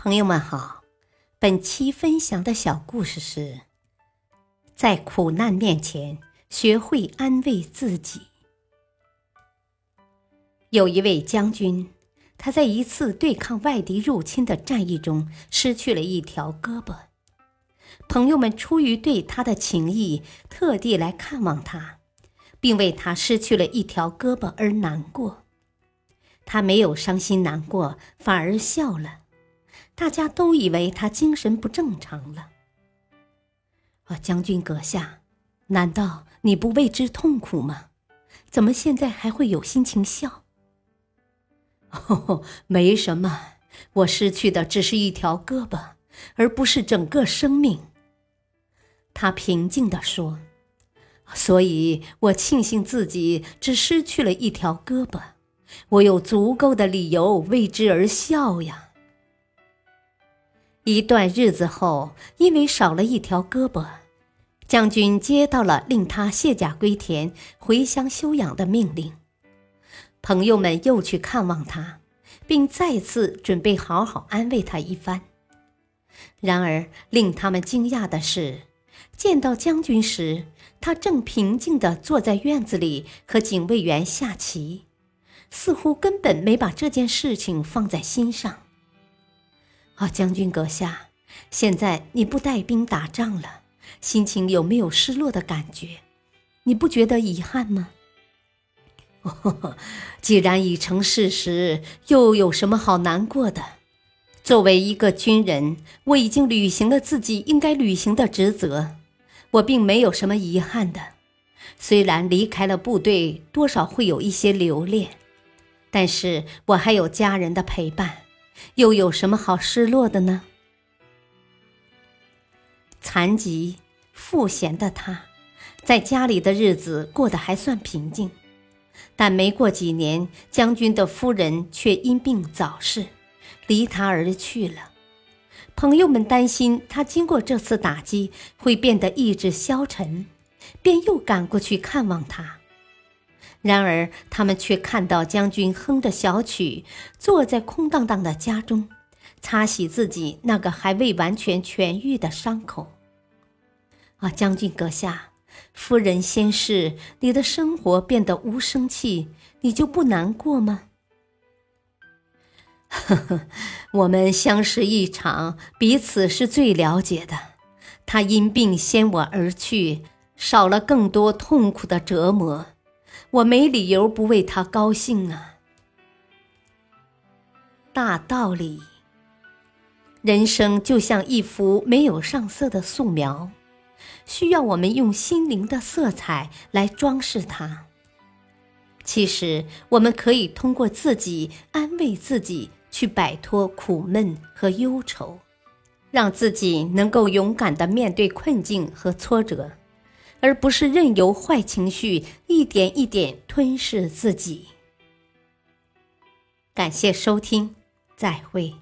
朋友们好，本期分享的小故事是：在苦难面前学会安慰自己。有一位将军，他在一次对抗外敌入侵的战役中失去了一条胳膊。朋友们出于对他的情谊，特地来看望他，并为他失去了一条胳膊而难过。他没有伤心难过，反而笑了。大家都以为他精神不正常了。啊，将军阁下，难道你不为之痛苦吗？怎么现在还会有心情笑？哦，没什么，我失去的只是一条胳膊，而不是整个生命。他平静地说：“所以我庆幸自己只失去了一条胳膊，我有足够的理由为之而笑呀。”一段日子后，因为少了一条胳膊，将军接到了令他卸甲归田、回乡休养的命令。朋友们又去看望他，并再次准备好好安慰他一番。然而，令他们惊讶的是，见到将军时，他正平静地坐在院子里和警卫员下棋，似乎根本没把这件事情放在心上。啊，将军阁下，现在你不带兵打仗了，心情有没有失落的感觉？你不觉得遗憾吗？既然已成事实，又有什么好难过的？作为一个军人，我已经履行了自己应该履行的职责，我并没有什么遗憾的。虽然离开了部队，多少会有一些留恋，但是我还有家人的陪伴。又有什么好失落的呢？残疾赋闲的他，在家里的日子过得还算平静，但没过几年，将军的夫人却因病早逝，离他而去了。朋友们担心他经过这次打击会变得意志消沉，便又赶过去看望他。然而，他们却看到将军哼着小曲，坐在空荡荡的家中，擦洗自己那个还未完全痊愈的伤口。啊，将军阁下，夫人先逝，你的生活变得无生气，你就不难过吗？呵呵，我们相识一场，彼此是最了解的。他因病先我而去，少了更多痛苦的折磨。我没理由不为他高兴啊！大道理，人生就像一幅没有上色的素描，需要我们用心灵的色彩来装饰它。其实，我们可以通过自己安慰自己，去摆脱苦闷和忧愁，让自己能够勇敢的面对困境和挫折。而不是任由坏情绪一点一点吞噬自己。感谢收听，再会。